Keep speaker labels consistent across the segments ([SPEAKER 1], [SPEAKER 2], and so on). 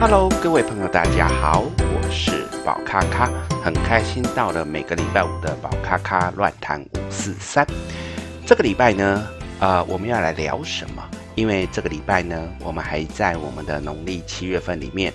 [SPEAKER 1] Hello，各位朋友，大家好，我是宝咖咖，很开心到了每个礼拜五的宝咖咖乱谈五四三。这个礼拜呢，呃，我们要来聊什么？因为这个礼拜呢，我们还在我们的农历七月份里面。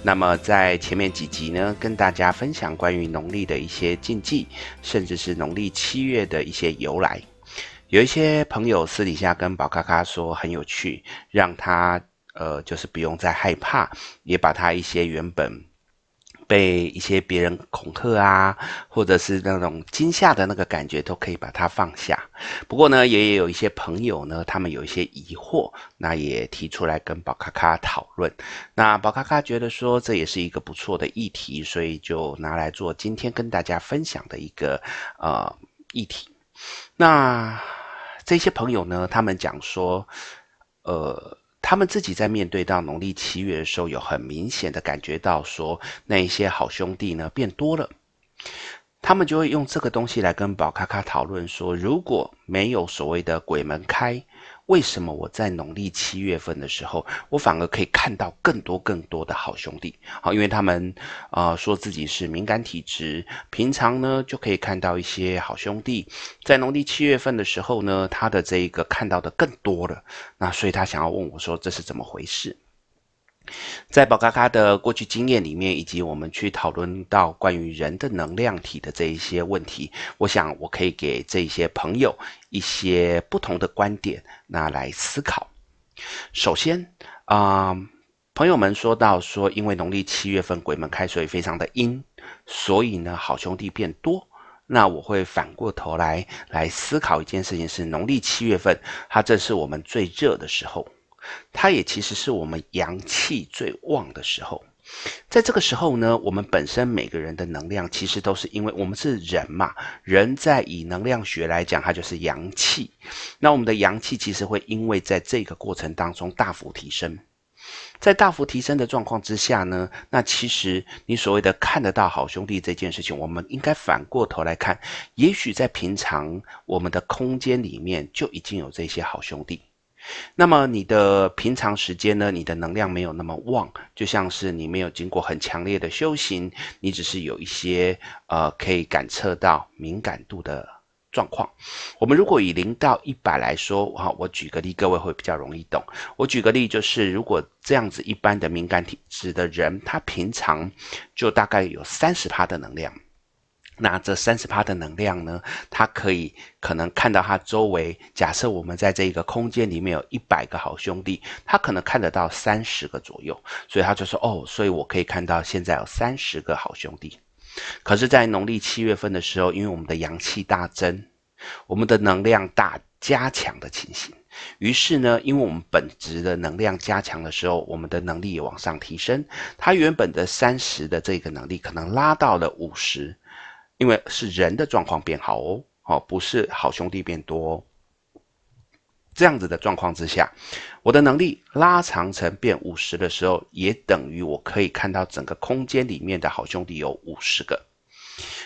[SPEAKER 1] 那么在前面几集呢，跟大家分享关于农历的一些禁忌，甚至是农历七月的一些由来。有一些朋友私底下跟宝咖咖说很有趣，让他。呃，就是不用再害怕，也把他一些原本被一些别人恐吓啊，或者是那种惊吓的那个感觉，都可以把它放下。不过呢，也有一些朋友呢，他们有一些疑惑，那也提出来跟宝咖咖讨论。那宝咖咖觉得说这也是一个不错的议题，所以就拿来做今天跟大家分享的一个呃议题。那这些朋友呢，他们讲说，呃。他们自己在面对到农历七月的时候，有很明显的感觉到说，那一些好兄弟呢变多了，他们就会用这个东西来跟宝卡卡讨论说，如果没有所谓的鬼门开。为什么我在农历七月份的时候，我反而可以看到更多更多的好兄弟？好，因为他们啊、说自己是敏感体质，平常呢就可以看到一些好兄弟，在农历七月份的时候呢，他的这一个看到的更多了。那所以他想要问我说，这是怎么回事？在宝咖咖的过去经验里面，以及我们去讨论到关于人的能量体的这一些问题，我想我可以给这些朋友一些不同的观点，那来思考。首先啊、朋友们说到说，因为农历七月份鬼门开，所以非常的阴，所以呢好兄弟变多。那我会反过头来来思考一件事情：是农历七月份，它正是我们最热的时候。它也其实是我们阳气最旺的时候，在这个时候呢，我们本身每个人的能量其实都是因为我们是人嘛，人在以能量学来讲，它就是阳气。那我们的阳气其实会因为在这个过程当中大幅提升，在大幅提升的状况之下呢，那其实你所谓的看得到好兄弟这件事情，我们应该反过头来看，也许在平常我们的空间里面就已经有这些好兄弟。那么你的平常时间呢？你的能量没有那么旺，就像是你没有经过很强烈的修行，你只是有一些呃可以感测到敏感度的状况。我们如果以零到一百来说，哈，我举个例，各位会比较容易懂。我举个例，就是如果这样子一般的敏感体质的人，他平常就大概有三十趴的能量。那这三十趴的能量呢，它可以可能看到它周围。假设我们在这一个空间里面有一百个好兄弟，他可能看得到三十个左右，所以他就说：“哦，所以我可以看到现在有三十个好兄弟。”可是，在农历七月份的时候，因为我们的阳气大增，我们的能量大加强的情形，于是呢，因为我们本质的能量加强的时候，我们的能力也往上提升。它原本的三十的这个能力，可能拉到了五十。因为是人的状况变好哦，哦，不是好兄弟变多哦。这样子的状况之下，我的能力拉长成变五十的时候，也等于我可以看到整个空间里面的好兄弟有五十个。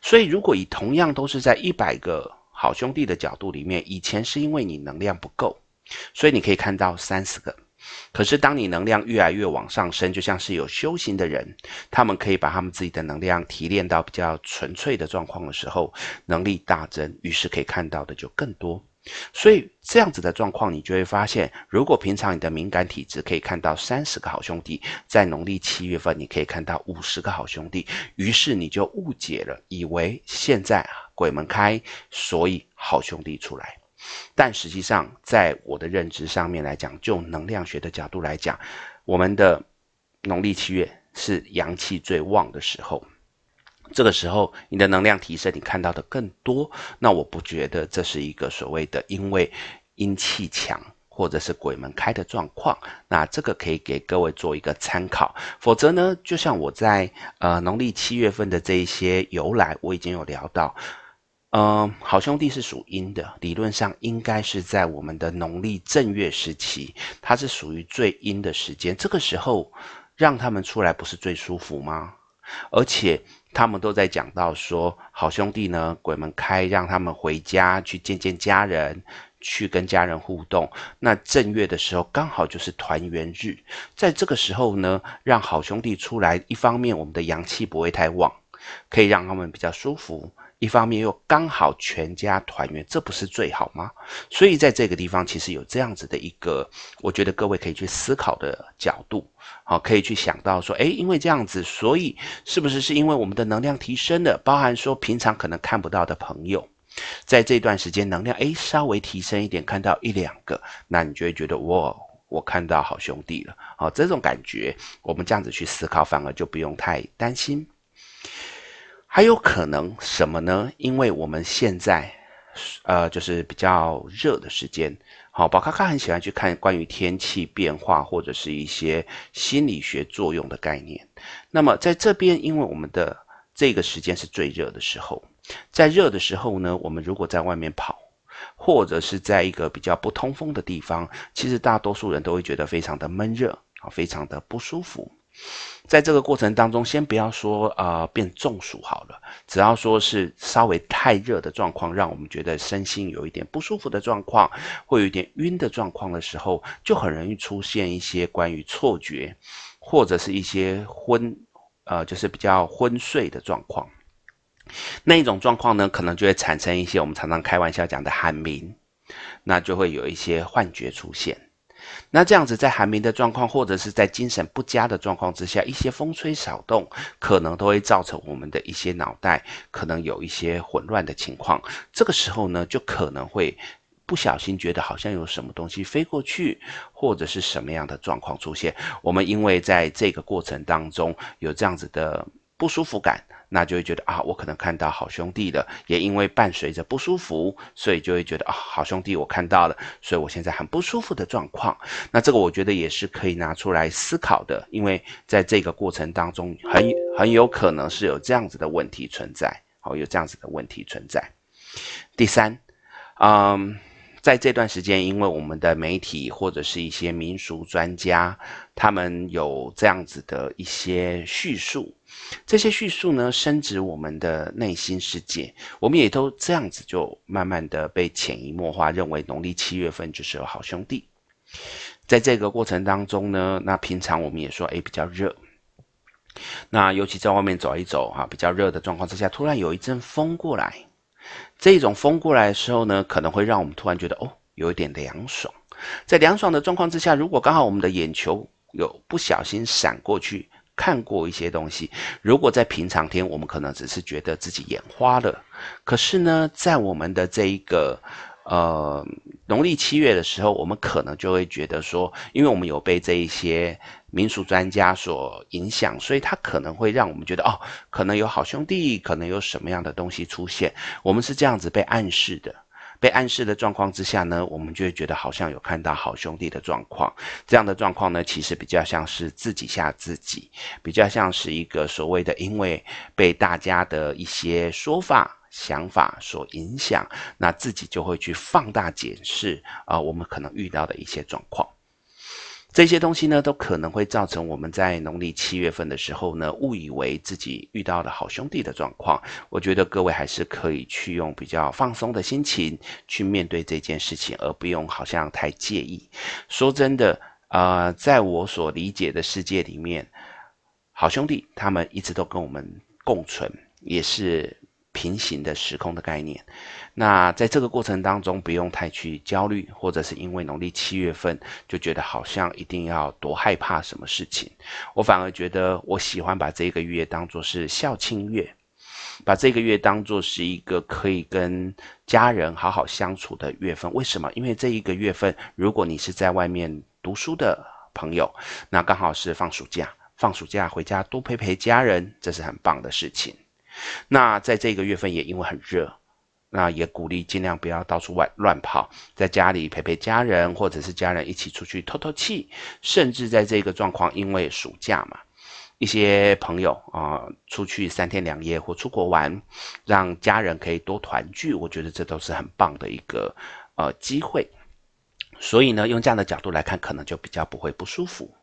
[SPEAKER 1] 所以，如果以同样都是在一百个好兄弟的角度里面，以前是因为你能量不够，所以你可以看到三十个。可是，当你能量越来越往上升，就像是有修行的人，他们可以把他们自己的能量提炼到比较纯粹的状况的时候，能力大增，于是可以看到的就更多。所以，这样子的状况，你就会发现，如果平常你的敏感体质可以看到三十个好兄弟，在农历七月份你可以看到五十个好兄弟，于是你就误解了，以为现在鬼门开，所以好兄弟出来。但实际上，在我的认知上面来讲，就能量学的角度来讲，我们的农历七月是阳气最旺的时候。这个时候，你的能量提升，你看到的更多。那我不觉得这是一个所谓的因为阴气强或者是鬼门开的状况。那这个可以给各位做一个参考。否则呢，就像我在呃农历七月份的这一些由来，我已经有聊到。嗯、好兄弟是属阴的，理论上应该是在我们的农历正月时期，它是属于最阴的时间。这个时候让他们出来不是最舒服吗？而且他们都在讲到说，好兄弟呢，鬼门开，让他们回家去见见家人，去跟家人互动。那正月的时候刚好就是团圆日，在这个时候呢，让好兄弟出来，一方面我们的阳气不会太旺，可以让他们比较舒服。一方面又刚好全家团圆，这不是最好吗？所以在这个地方，其实有这样子的一个，我觉得各位可以去思考的角度，好，可以去想到说，诶，因为这样子，所以是不是是因为我们的能量提升了，包含说平常可能看不到的朋友，在这段时间能量诶稍微提升一点，看到一两个，那你就会觉得哇，我看到好兄弟了，好，这种感觉，我们这样子去思考，反而就不用太担心。还有可能什么呢？因为我们现在，呃，就是比较热的时间。好，宝咖咖很喜欢去看关于天气变化或者是一些心理学作用的概念。那么在这边，因为我们的这个时间是最热的时候，在热的时候呢，我们如果在外面跑，或者是在一个比较不通风的地方，其实大多数人都会觉得非常的闷热啊，非常的不舒服。在这个过程当中，先不要说呃变中暑好了，只要说是稍微太热的状况，让我们觉得身心有一点不舒服的状况，会有一点晕的状况的时候，就很容易出现一些关于错觉，或者是一些昏，呃，就是比较昏睡的状况。那一种状况呢，可能就会产生一些我们常常开玩笑讲的寒鸣，那就会有一些幻觉出现。那这样子，在寒冰的状况，或者是在精神不佳的状况之下，一些风吹草动，可能都会造成我们的一些脑袋可能有一些混乱的情况。这个时候呢，就可能会不小心觉得好像有什么东西飞过去，或者是什么样的状况出现。我们因为在这个过程当中有这样子的不舒服感。那就会觉得啊，我可能看到好兄弟了，也因为伴随着不舒服，所以就会觉得啊，好兄弟我看到了，所以我现在很不舒服的状况。那这个我觉得也是可以拿出来思考的，因为在这个过程当中很很有可能是有这样子的问题存在，好，有这样子的问题存在。第三，嗯。在这段时间，因为我们的媒体或者是一些民俗专家，他们有这样子的一些叙述，这些叙述呢，深植我们的内心世界，我们也都这样子就慢慢的被潜移默化，认为农历七月份就是有好兄弟。在这个过程当中呢，那平常我们也说，哎，比较热，那尤其在外面走一走哈，比较热的状况之下，突然有一阵风过来。这种风过来的时候呢，可能会让我们突然觉得哦，有一点凉爽。在凉爽的状况之下，如果刚好我们的眼球有不小心闪过去看过一些东西，如果在平常天，我们可能只是觉得自己眼花了。可是呢，在我们的这一个呃农历七月的时候，我们可能就会觉得说，因为我们有被这一些。民俗专家所影响，所以他可能会让我们觉得哦，可能有好兄弟，可能有什么样的东西出现。我们是这样子被暗示的，被暗示的状况之下呢，我们就会觉得好像有看到好兄弟的状况。这样的状况呢，其实比较像是自己吓自己，比较像是一个所谓的因为被大家的一些说法、想法所影响，那自己就会去放大检视啊、我们可能遇到的一些状况。这些东西呢，都可能会造成我们在农历七月份的时候呢，误以为自己遇到了好兄弟的状况。我觉得各位还是可以去用比较放松的心情去面对这件事情，而不用好像太介意。说真的，呃，在我所理解的世界里面，好兄弟他们一直都跟我们共存，也是。平行的时空的概念，那在这个过程当中，不用太去焦虑，或者是因为农历七月份就觉得好像一定要多害怕什么事情。我反而觉得，我喜欢把这个月当作是孝亲月，把这个月当作是一个可以跟家人好好相处的月份。为什么？因为这一个月份，如果你是在外面读书的朋友，那刚好是放暑假，放暑假回家多陪陪家人，这是很棒的事情。那在这个月份也因为很热，那也鼓励尽量不要到处外乱跑，在家里陪陪家人，或者是家人一起出去透透气。甚至在这个状况，因为暑假嘛，一些朋友啊、出去三天两夜或出国玩，让家人可以多团聚，我觉得这都是很棒的一个呃机会。所以呢，用这样的角度来看，可能就比较不会不舒服。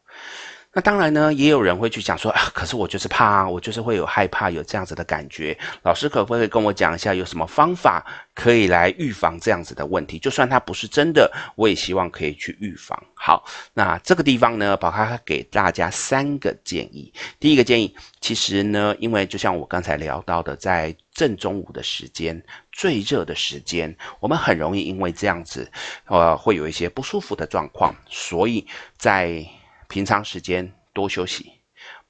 [SPEAKER 1] 那当然呢，也有人会去讲说啊，可是我就是怕，我就是会有害怕，有这样子的感觉。老师可不可以跟我讲一下，有什么方法可以来预防这样子的问题？就算它不是真的，我也希望可以去预防。好，那这个地方呢，宝咖咖给大家三个建议。第一个建议，其实呢，因为就像我刚才聊到的，在正中午的时间，最热的时间，我们很容易因为这样子，呃，会有一些不舒服的状况，所以在平常时间多休息，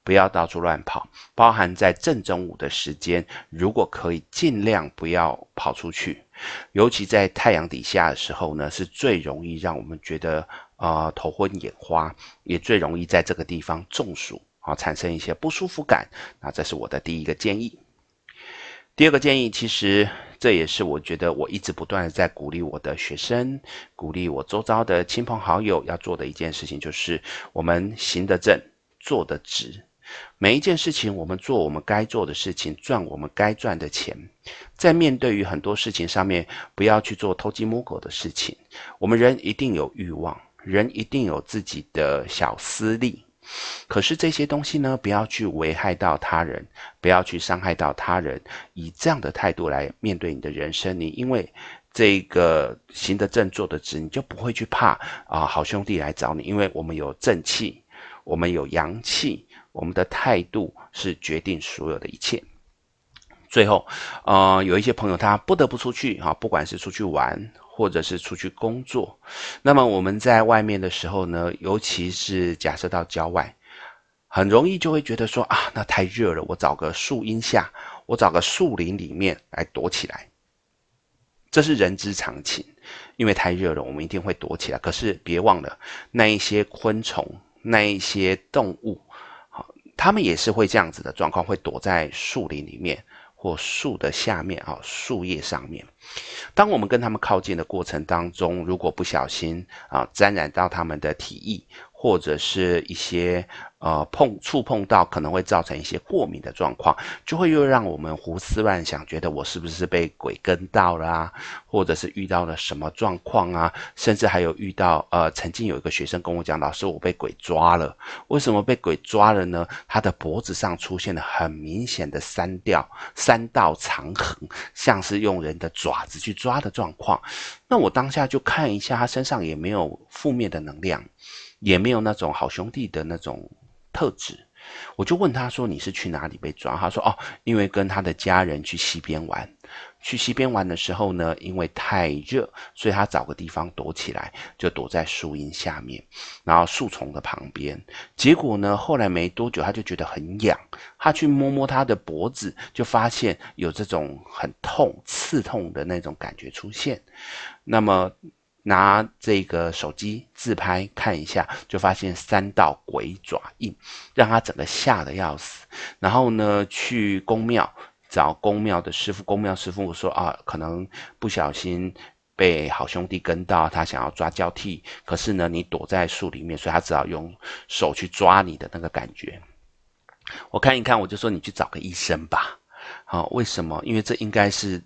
[SPEAKER 1] 不要到处乱跑。包含在正中午的时间，如果可以尽量不要跑出去，尤其在太阳底下的时候呢，是最容易让我们觉得呃头昏眼花，也最容易在这个地方中暑啊，产生一些不舒服感。那这是我的第一个建议。第二个建议，其实这也是我觉得我一直不断的在鼓励我的学生，鼓励我周遭的亲朋好友要做的一件事情，就是我们行得正，坐得直。每一件事情，我们做我们该做的事情，赚我们该赚的钱。在面对于很多事情上面，不要去做偷鸡摸狗的事情。我们人一定有欲望，人一定有自己的小私利。可是这些东西呢，不要去危害到他人，不要去伤害到他人，以这样的态度来面对你的人生，你因为这个行得正坐得直，你就不会去怕啊好兄弟来找你，因为我们有正气，我们有阳气，我们的态度是决定所有的一切。最后，呃，有一些朋友他不得不出去哈，不管是出去玩。或者是出去工作，那么我们在外面的时候呢，尤其是假设到郊外，很容易就会觉得说啊，那太热了，我找个树荫下，我找个树林里面来躲起来。这是人之常情，因为太热了，我们一定会躲起来。可是别忘了，那一些昆虫，那一些动物，好，他们也是会这样子的状况，会躲在树林里面。或树的下面啊，树叶上面。当我们跟他们靠近的过程当中，如果不小心啊，沾染到他们的体液。或者是一些呃碰触碰到可能会造成一些过敏的状况，就会又让我们胡思乱想，觉得我是不是被鬼跟到了啊？或者是遇到了什么状况啊？甚至还有遇到呃，曾经有一个学生跟我讲，老师，我被鬼抓了。为什么被鬼抓了呢？他的脖子上出现了很明显的三吊三道长痕，像是用人的爪子去抓的状况。那我当下就看一下，他身上也没有负面的能量。也没有那种好兄弟的那种特质，我就问他说：“你是去哪里被抓？”他说：“哦，因为跟他的家人去溪边玩，去溪边玩的时候呢，因为太热，所以他找个地方躲起来，就躲在树荫下面，然后树丛的旁边。结果呢，后来没多久，他就觉得很痒，他去摸摸他的脖子，就发现有这种很痛、刺痛的那种感觉出现。那么。”拿这个手机自拍看一下，就发现三道鬼爪印，让他整个吓得要死。然后呢，去宫庙找宫庙的师傅，宫庙师傅说啊，可能不小心被好兄弟跟到，他想要抓交替，可是呢，你躲在树里面，所以他只好用手去抓你的那个感觉。我看一看，我就说你去找个医生吧。好，为什么？因为这应该是。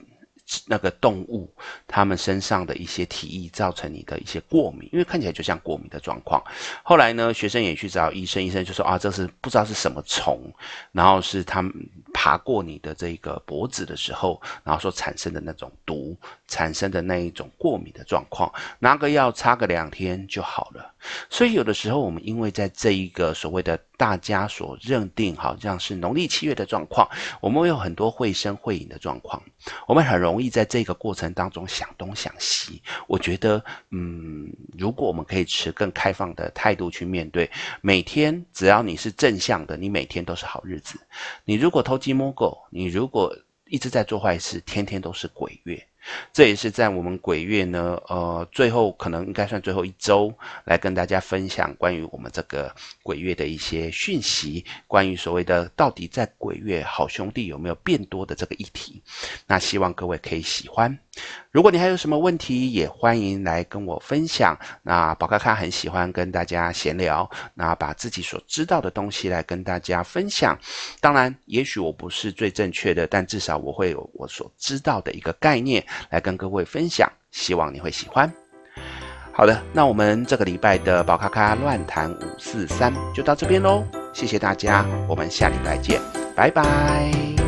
[SPEAKER 1] 那个动物，它们身上的一些体液造成你的一些过敏，因为看起来就像过敏的状况。后来呢，学生也去找医生，医生就说啊，这是不知道是什么虫，然后是他们爬过你的这个脖子的时候，然后所产生的那种毒，产生的那一种过敏的状况，拿个药擦个两天就好了。所以有的时候我们因为在这一个所谓的大家所认定好像是农历七月的状况，我们会有很多会声会影的状况，我们很容易在这个过程当中想东想西。我觉得，嗯，如果我们可以持更开放的态度去面对，每天只要你是正向的，你每天都是好日子。你如果偷鸡摸狗，你如果一直在做坏事，天天都是鬼月。这也是在我们鬼月呢，呃，最后可能应该算最后一周，来跟大家分享关于我们这个鬼月的一些讯息，关于所谓的到底在鬼月好兄弟有没有变多的这个议题。那希望各位可以喜欢。如果你还有什么问题，也欢迎来跟我分享。那宝咖咖很喜欢跟大家闲聊，那把自己所知道的东西来跟大家分享。当然，也许我不是最正确的，但至少我会有我所知道的一个概念来跟各位分享。希望你会喜欢。好的，那我们这个礼拜的宝咖咖乱谈五四三就到这边喽，谢谢大家，我们下礼拜见，拜拜。